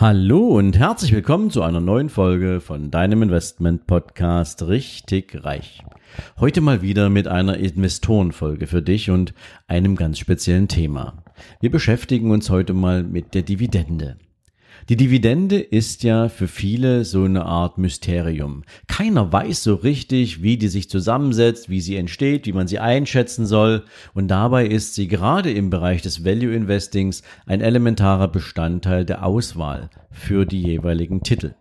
Hallo und herzlich willkommen zu einer neuen Folge von deinem Investment Podcast Richtig Reich. Heute mal wieder mit einer Investorenfolge für dich und einem ganz speziellen Thema. Wir beschäftigen uns heute mal mit der Dividende. Die Dividende ist ja für viele so eine Art Mysterium. Keiner weiß so richtig, wie die sich zusammensetzt, wie sie entsteht, wie man sie einschätzen soll. Und dabei ist sie gerade im Bereich des Value Investings ein elementarer Bestandteil der Auswahl für die jeweiligen Titel.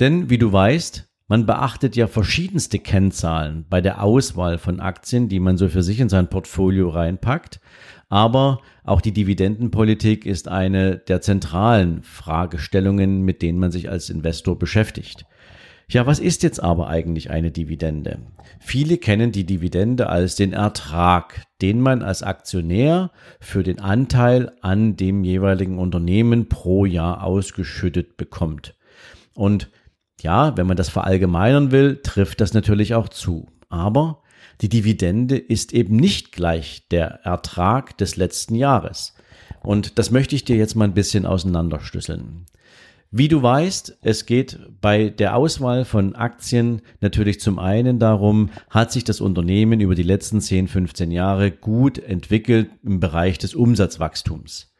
Denn wie du weißt, man beachtet ja verschiedenste Kennzahlen bei der Auswahl von Aktien, die man so für sich in sein Portfolio reinpackt. Aber auch die Dividendenpolitik ist eine der zentralen Fragestellungen, mit denen man sich als Investor beschäftigt. Ja, was ist jetzt aber eigentlich eine Dividende? Viele kennen die Dividende als den Ertrag, den man als Aktionär für den Anteil an dem jeweiligen Unternehmen pro Jahr ausgeschüttet bekommt. Und ja, wenn man das verallgemeinern will, trifft das natürlich auch zu. Aber die Dividende ist eben nicht gleich der Ertrag des letzten Jahres. Und das möchte ich dir jetzt mal ein bisschen auseinanderschlüsseln. Wie du weißt, es geht bei der Auswahl von Aktien natürlich zum einen darum, hat sich das Unternehmen über die letzten 10, 15 Jahre gut entwickelt im Bereich des Umsatzwachstums.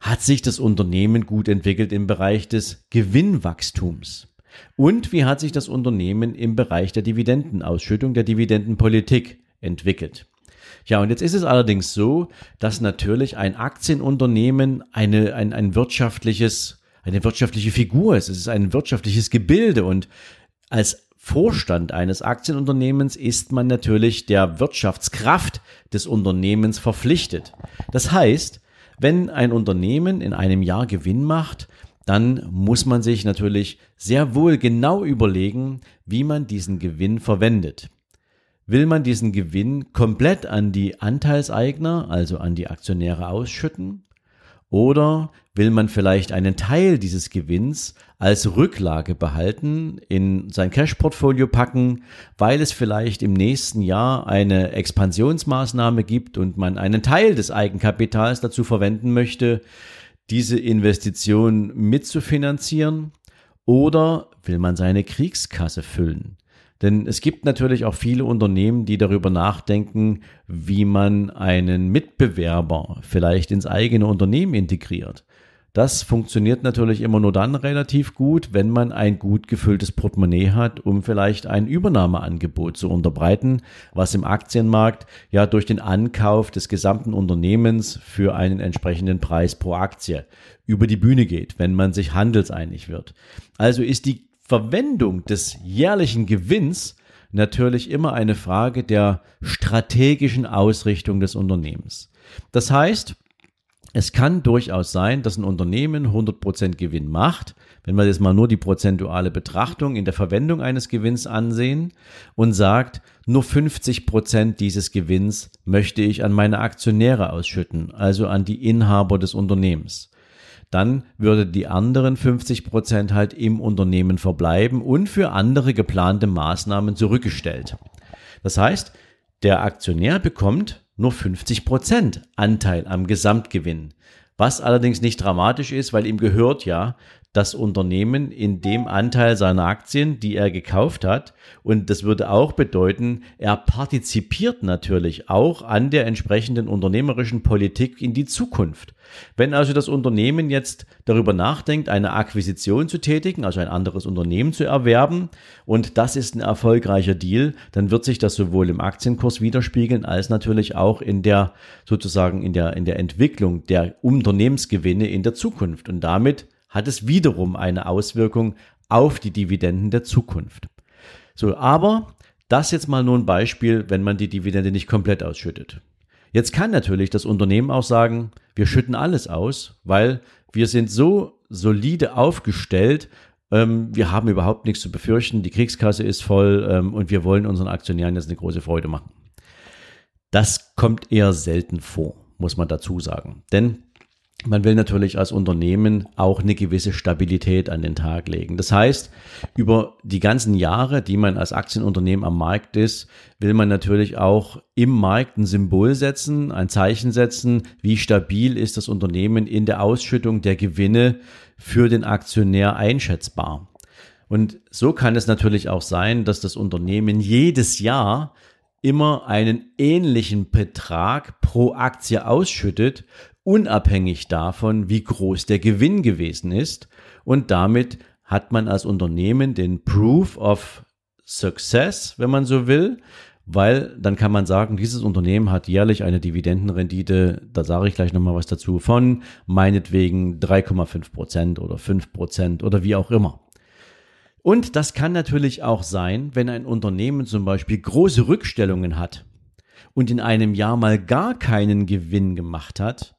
Hat sich das Unternehmen gut entwickelt im Bereich des Gewinnwachstums? Und wie hat sich das Unternehmen im Bereich der Dividendenausschüttung, der Dividendenpolitik entwickelt? Ja, und jetzt ist es allerdings so, dass natürlich ein Aktienunternehmen eine, ein, ein wirtschaftliches, eine wirtschaftliche Figur ist. Es ist ein wirtschaftliches Gebilde und als Vorstand eines Aktienunternehmens ist man natürlich der Wirtschaftskraft des Unternehmens verpflichtet. Das heißt, wenn ein Unternehmen in einem Jahr Gewinn macht, dann muss man sich natürlich sehr wohl genau überlegen, wie man diesen Gewinn verwendet. Will man diesen Gewinn komplett an die Anteilseigner, also an die Aktionäre ausschütten? Oder will man vielleicht einen Teil dieses Gewinns als Rücklage behalten, in sein Cash-Portfolio packen, weil es vielleicht im nächsten Jahr eine Expansionsmaßnahme gibt und man einen Teil des Eigenkapitals dazu verwenden möchte, diese Investition mitzufinanzieren oder will man seine Kriegskasse füllen? Denn es gibt natürlich auch viele Unternehmen, die darüber nachdenken, wie man einen Mitbewerber vielleicht ins eigene Unternehmen integriert. Das funktioniert natürlich immer nur dann relativ gut, wenn man ein gut gefülltes Portemonnaie hat, um vielleicht ein Übernahmeangebot zu unterbreiten, was im Aktienmarkt ja durch den Ankauf des gesamten Unternehmens für einen entsprechenden Preis pro Aktie über die Bühne geht, wenn man sich handelseinig wird. Also ist die Verwendung des jährlichen Gewinns natürlich immer eine Frage der strategischen Ausrichtung des Unternehmens. Das heißt, es kann durchaus sein, dass ein Unternehmen 100% Gewinn macht, wenn wir jetzt mal nur die prozentuale Betrachtung in der Verwendung eines Gewinns ansehen und sagt, nur 50% dieses Gewinns möchte ich an meine Aktionäre ausschütten, also an die Inhaber des Unternehmens. Dann würde die anderen 50% halt im Unternehmen verbleiben und für andere geplante Maßnahmen zurückgestellt. Das heißt, der Aktionär bekommt nur 50% Anteil am Gesamtgewinn. Was allerdings nicht dramatisch ist, weil ihm gehört ja das Unternehmen in dem Anteil seiner Aktien, die er gekauft hat. Und das würde auch bedeuten, er partizipiert natürlich auch an der entsprechenden unternehmerischen Politik in die Zukunft. Wenn also das Unternehmen jetzt darüber nachdenkt, eine Akquisition zu tätigen, also ein anderes Unternehmen zu erwerben, und das ist ein erfolgreicher Deal, dann wird sich das sowohl im Aktienkurs widerspiegeln, als natürlich auch in der, sozusagen in der, in der Entwicklung der Unternehmensgewinne in der Zukunft. Und damit hat es wiederum eine Auswirkung auf die Dividenden der Zukunft. So, aber das jetzt mal nur ein Beispiel, wenn man die Dividende nicht komplett ausschüttet. Jetzt kann natürlich das Unternehmen auch sagen, wir schütten alles aus, weil wir sind so solide aufgestellt, ähm, wir haben überhaupt nichts zu befürchten, die Kriegskasse ist voll ähm, und wir wollen unseren Aktionären jetzt eine große Freude machen. Das kommt eher selten vor, muss man dazu sagen. Denn man will natürlich als Unternehmen auch eine gewisse Stabilität an den Tag legen. Das heißt, über die ganzen Jahre, die man als Aktienunternehmen am Markt ist, will man natürlich auch im Markt ein Symbol setzen, ein Zeichen setzen, wie stabil ist das Unternehmen in der Ausschüttung der Gewinne für den Aktionär einschätzbar. Und so kann es natürlich auch sein, dass das Unternehmen jedes Jahr immer einen ähnlichen Betrag pro Aktie ausschüttet unabhängig davon, wie groß der Gewinn gewesen ist. Und damit hat man als Unternehmen den Proof of Success, wenn man so will, weil dann kann man sagen, dieses Unternehmen hat jährlich eine Dividendenrendite, da sage ich gleich nochmal was dazu, von meinetwegen 3,5 Prozent oder 5 Prozent oder wie auch immer. Und das kann natürlich auch sein, wenn ein Unternehmen zum Beispiel große Rückstellungen hat und in einem Jahr mal gar keinen Gewinn gemacht hat,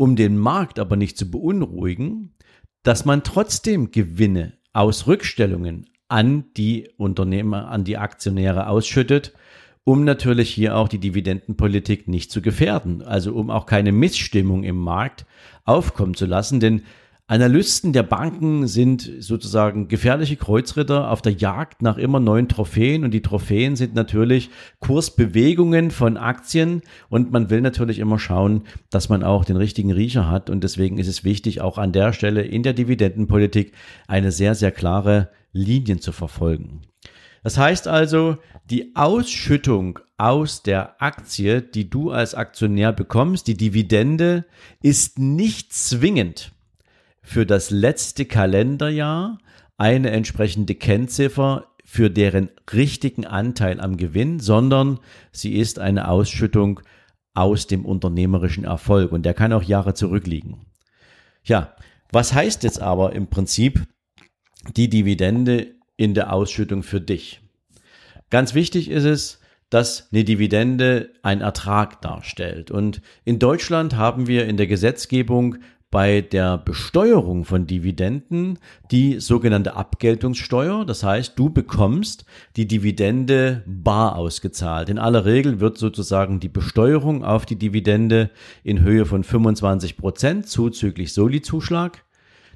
um den Markt aber nicht zu beunruhigen, dass man trotzdem Gewinne aus Rückstellungen an die Unternehmer, an die Aktionäre ausschüttet, um natürlich hier auch die Dividendenpolitik nicht zu gefährden, also um auch keine Missstimmung im Markt aufkommen zu lassen, denn Analysten der Banken sind sozusagen gefährliche Kreuzritter auf der Jagd nach immer neuen Trophäen. Und die Trophäen sind natürlich Kursbewegungen von Aktien. Und man will natürlich immer schauen, dass man auch den richtigen Riecher hat. Und deswegen ist es wichtig, auch an der Stelle in der Dividendenpolitik eine sehr, sehr klare Linie zu verfolgen. Das heißt also, die Ausschüttung aus der Aktie, die du als Aktionär bekommst, die Dividende, ist nicht zwingend für das letzte Kalenderjahr eine entsprechende Kennziffer für deren richtigen Anteil am Gewinn, sondern sie ist eine Ausschüttung aus dem unternehmerischen Erfolg und der kann auch Jahre zurückliegen. Ja, was heißt jetzt aber im Prinzip die Dividende in der Ausschüttung für dich? Ganz wichtig ist es, dass eine Dividende ein Ertrag darstellt. Und in Deutschland haben wir in der Gesetzgebung bei der Besteuerung von Dividenden die sogenannte Abgeltungssteuer. Das heißt, du bekommst die Dividende bar ausgezahlt. In aller Regel wird sozusagen die Besteuerung auf die Dividende in Höhe von 25 Prozent zuzüglich Soli-Zuschlag.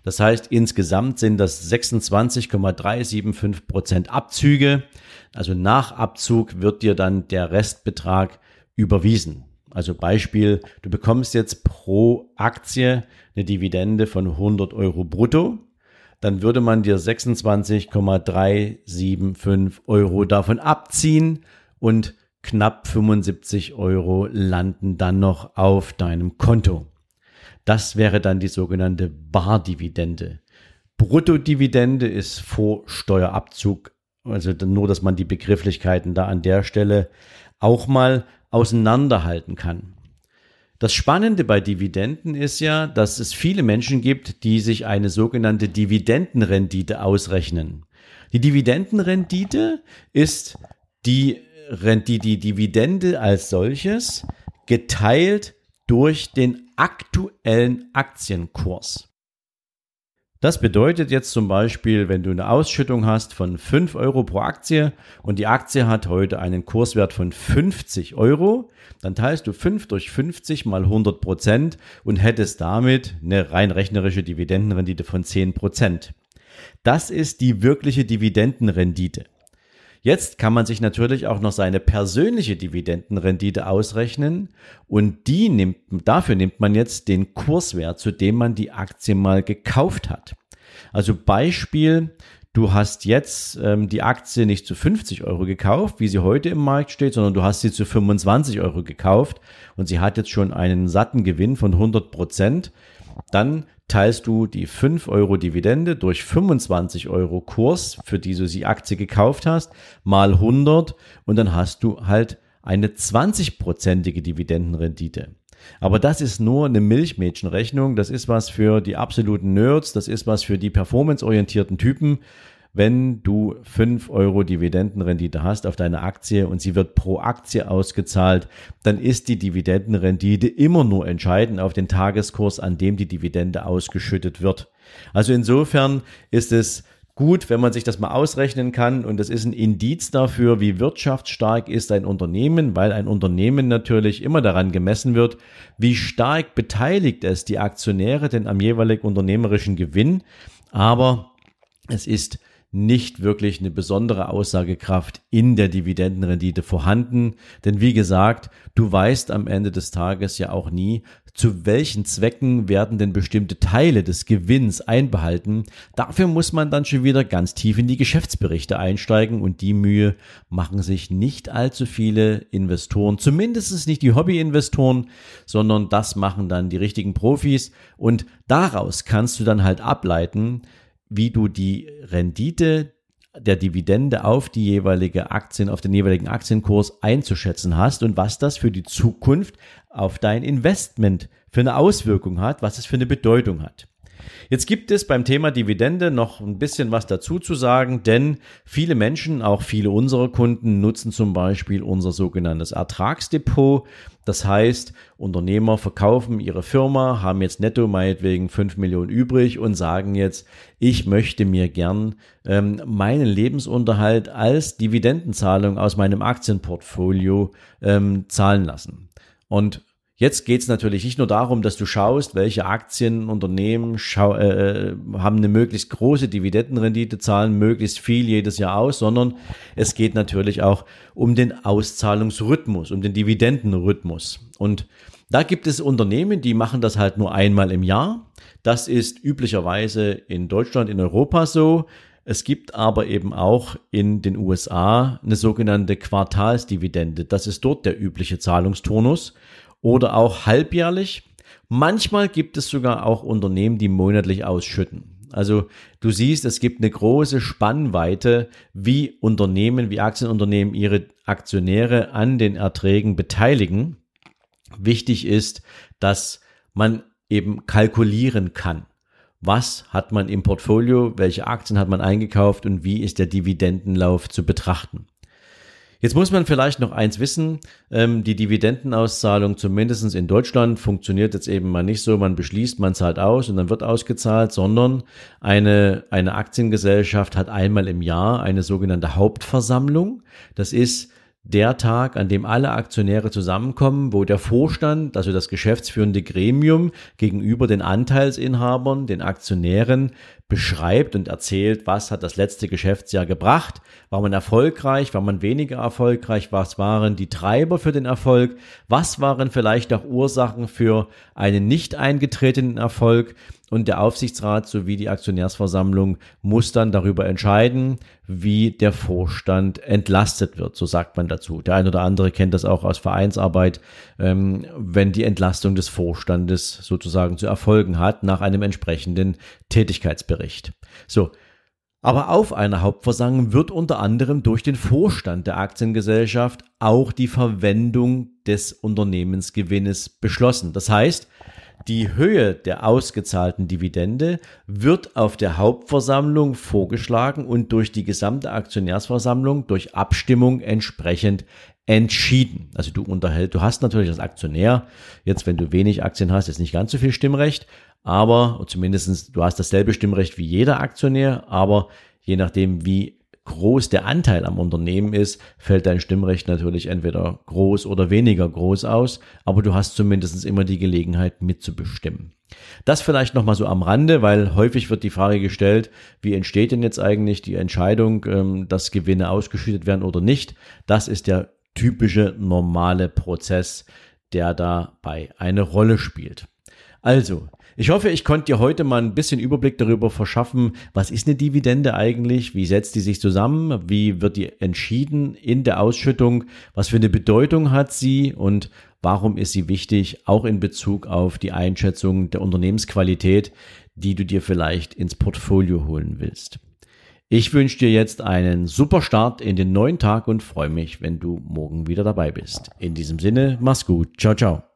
Das heißt, insgesamt sind das 26,375 Prozent Abzüge. Also nach Abzug wird dir dann der Restbetrag überwiesen. Also Beispiel, du bekommst jetzt pro Aktie eine Dividende von 100 Euro brutto, dann würde man dir 26,375 Euro davon abziehen und knapp 75 Euro landen dann noch auf deinem Konto. Das wäre dann die sogenannte Bardividende. Bruttodividende ist vor Steuerabzug, also nur, dass man die Begrifflichkeiten da an der Stelle auch mal auseinanderhalten kann. Das Spannende bei Dividenden ist ja, dass es viele Menschen gibt, die sich eine sogenannte Dividendenrendite ausrechnen. Die Dividendenrendite ist die, die, die Dividende als solches geteilt durch den aktuellen Aktienkurs. Das bedeutet jetzt zum Beispiel, wenn du eine Ausschüttung hast von 5 Euro pro Aktie und die Aktie hat heute einen Kurswert von 50 Euro, dann teilst du 5 durch 50 mal 100 Prozent und hättest damit eine rein rechnerische Dividendenrendite von 10 Prozent. Das ist die wirkliche Dividendenrendite. Jetzt kann man sich natürlich auch noch seine persönliche Dividendenrendite ausrechnen und die nimmt, dafür nimmt man jetzt den Kurswert, zu dem man die Aktie mal gekauft hat. Also Beispiel, du hast jetzt ähm, die Aktie nicht zu 50 Euro gekauft, wie sie heute im Markt steht, sondern du hast sie zu 25 Euro gekauft und sie hat jetzt schon einen satten Gewinn von 100 Prozent. Dann teilst du die 5 Euro Dividende durch 25 Euro Kurs, für die du die Aktie gekauft hast, mal 100 und dann hast du halt eine 20-prozentige Dividendenrendite. Aber das ist nur eine Milchmädchenrechnung. Das ist was für die absoluten Nerds. Das ist was für die performanceorientierten Typen wenn du 5 Euro Dividendenrendite hast auf deine Aktie und sie wird pro Aktie ausgezahlt, dann ist die Dividendenrendite immer nur entscheidend auf den Tageskurs, an dem die Dividende ausgeschüttet wird. Also insofern ist es gut, wenn man sich das mal ausrechnen kann. Und das ist ein Indiz dafür, wie wirtschaftsstark ist ein Unternehmen, weil ein Unternehmen natürlich immer daran gemessen wird, wie stark beteiligt es die Aktionäre denn am jeweiligen unternehmerischen Gewinn. Aber es ist nicht wirklich eine besondere Aussagekraft in der Dividendenrendite vorhanden. Denn wie gesagt, du weißt am Ende des Tages ja auch nie, zu welchen Zwecken werden denn bestimmte Teile des Gewinns einbehalten. Dafür muss man dann schon wieder ganz tief in die Geschäftsberichte einsteigen und die Mühe machen sich nicht allzu viele Investoren, zumindest nicht die Hobbyinvestoren, sondern das machen dann die richtigen Profis und daraus kannst du dann halt ableiten, wie du die Rendite der Dividende auf die jeweilige Aktien, auf den jeweiligen Aktienkurs einzuschätzen hast und was das für die Zukunft auf dein Investment für eine Auswirkung hat, was es für eine Bedeutung hat. Jetzt gibt es beim Thema Dividende noch ein bisschen was dazu zu sagen, denn viele Menschen, auch viele unserer Kunden, nutzen zum Beispiel unser sogenanntes Ertragsdepot. Das heißt, Unternehmer verkaufen ihre Firma, haben jetzt netto meinetwegen 5 Millionen übrig und sagen jetzt, ich möchte mir gern ähm, meinen Lebensunterhalt als Dividendenzahlung aus meinem Aktienportfolio ähm, zahlen lassen. Und Jetzt geht es natürlich nicht nur darum, dass du schaust, welche Aktien, Unternehmen schau, äh, äh, haben eine möglichst große Dividendenrendite, zahlen möglichst viel jedes Jahr aus, sondern es geht natürlich auch um den Auszahlungsrhythmus, um den Dividendenrhythmus. Und da gibt es Unternehmen, die machen das halt nur einmal im Jahr. Das ist üblicherweise in Deutschland, in Europa so. Es gibt aber eben auch in den USA eine sogenannte Quartalsdividende. Das ist dort der übliche Zahlungsturnus oder auch halbjährlich. Manchmal gibt es sogar auch Unternehmen, die monatlich ausschütten. Also du siehst, es gibt eine große Spannweite, wie Unternehmen, wie Aktienunternehmen ihre Aktionäre an den Erträgen beteiligen. Wichtig ist, dass man eben kalkulieren kann. Was hat man im Portfolio, welche Aktien hat man eingekauft und wie ist der Dividendenlauf zu betrachten. Jetzt muss man vielleicht noch eins wissen, ähm, die Dividendenauszahlung zumindest in Deutschland funktioniert jetzt eben mal nicht so, man beschließt, man zahlt aus und dann wird ausgezahlt, sondern eine, eine Aktiengesellschaft hat einmal im Jahr eine sogenannte Hauptversammlung. Das ist der Tag, an dem alle Aktionäre zusammenkommen, wo der Vorstand, also das geschäftsführende Gremium, gegenüber den Anteilsinhabern, den Aktionären beschreibt und erzählt, was hat das letzte Geschäftsjahr gebracht, war man erfolgreich, war man weniger erfolgreich, was waren die Treiber für den Erfolg, was waren vielleicht auch Ursachen für einen nicht eingetretenen Erfolg und der Aufsichtsrat sowie die Aktionärsversammlung muss dann darüber entscheiden, wie der Vorstand entlastet wird, so sagt man dazu. Der ein oder andere kennt das auch aus Vereinsarbeit, ähm, wenn die Entlastung des Vorstandes sozusagen zu erfolgen hat nach einem entsprechenden Tätigkeitsbericht. So, aber auf einer Hauptversammlung wird unter anderem durch den Vorstand der Aktiengesellschaft auch die Verwendung des Unternehmensgewinnes beschlossen. Das heißt, die Höhe der ausgezahlten Dividende wird auf der Hauptversammlung vorgeschlagen und durch die gesamte Aktionärsversammlung durch Abstimmung entsprechend entschieden. Also du unterhältst, du hast natürlich als Aktionär, jetzt wenn du wenig Aktien hast, ist nicht ganz so viel Stimmrecht, aber zumindestens du hast dasselbe Stimmrecht wie jeder Aktionär, aber je nachdem, wie groß der Anteil am Unternehmen ist, fällt dein Stimmrecht natürlich entweder groß oder weniger groß aus, aber du hast zumindest immer die Gelegenheit mitzubestimmen. Das vielleicht nochmal so am Rande, weil häufig wird die Frage gestellt, wie entsteht denn jetzt eigentlich die Entscheidung, ähm, dass Gewinne ausgeschüttet werden oder nicht. Das ist der typische normale Prozess, der dabei eine Rolle spielt. Also, ich hoffe, ich konnte dir heute mal ein bisschen Überblick darüber verschaffen, was ist eine Dividende eigentlich, wie setzt die sich zusammen, wie wird die entschieden in der Ausschüttung, was für eine Bedeutung hat sie und warum ist sie wichtig, auch in Bezug auf die Einschätzung der Unternehmensqualität, die du dir vielleicht ins Portfolio holen willst. Ich wünsche dir jetzt einen super Start in den neuen Tag und freue mich, wenn du morgen wieder dabei bist. In diesem Sinne, mach's gut. Ciao, ciao.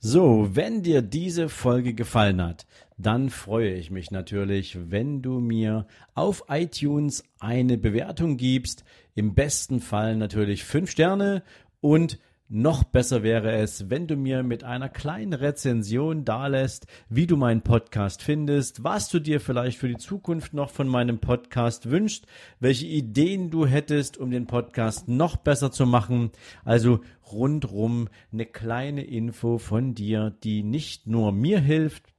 So, wenn dir diese Folge gefallen hat, dann freue ich mich natürlich, wenn du mir auf iTunes eine Bewertung gibst. Im besten Fall natürlich fünf Sterne und noch besser wäre es, wenn du mir mit einer kleinen Rezension dalässt, wie du meinen Podcast findest, was du dir vielleicht für die Zukunft noch von meinem Podcast wünschst, welche Ideen du hättest, um den Podcast noch besser zu machen. Also rundrum eine kleine Info von dir, die nicht nur mir hilft,